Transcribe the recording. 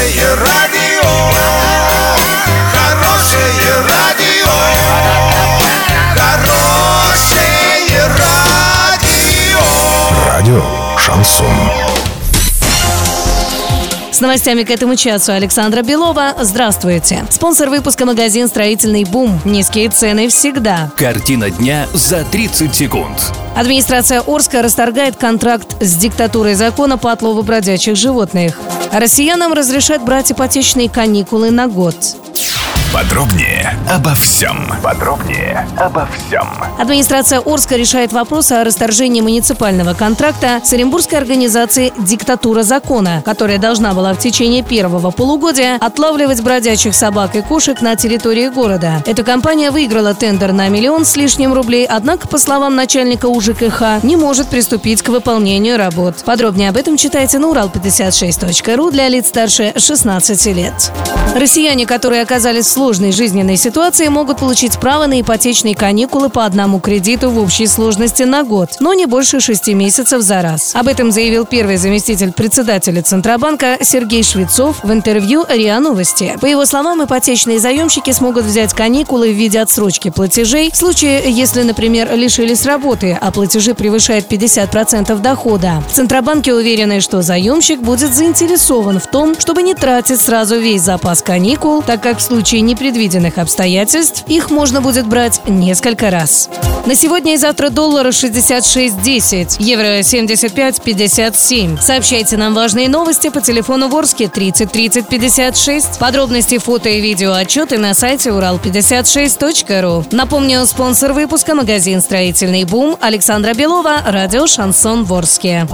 Хорошее радио, хорошее радио, хорошее радио. Радио Шансон. С новостями к этому часу Александра Белова. Здравствуйте. Спонсор выпуска магазин «Строительный бум». Низкие цены всегда. Картина дня за 30 секунд. Администрация Орска расторгает контракт с диктатурой закона по отлову бродячих животных. Россиянам разрешат брать ипотечные каникулы на год. Подробнее обо всем. Подробнее обо всем. Администрация Орска решает вопрос о расторжении муниципального контракта с Оренбургской организацией «Диктатура закона», которая должна была в течение первого полугодия отлавливать бродячих собак и кошек на территории города. Эта компания выиграла тендер на миллион с лишним рублей, однако, по словам начальника УЖКХ, не может приступить к выполнению работ. Подробнее об этом читайте на урал56.ру для лиц старше 16 лет. Россияне, которые оказались в сложной жизненной ситуации, могут получить право на ипотечные каникулы по одному кредиту в общей сложности на год, но не больше шести месяцев за раз. Об этом заявил первый заместитель председателя Центробанка Сергей Швецов в интервью РИА Новости. По его словам, ипотечные заемщики смогут взять каникулы в виде отсрочки платежей в случае, если, например, лишились работы, а платежи превышают 50% дохода. В Центробанке уверены, что заемщик будет заинтересован в том, чтобы не тратить сразу весь запас каникул, так как в случае непредвиденных обстоятельств их можно будет брать несколько раз. На сегодня и завтра доллара 66.10, евро 75.57. Сообщайте нам важные новости по телефону Ворске 30 30 56. Подробности, фото и видео отчеты на сайте урал56.ру. Напомню, спонсор выпуска магазин «Строительный бум» Александра Белова, радио «Шансон Ворске».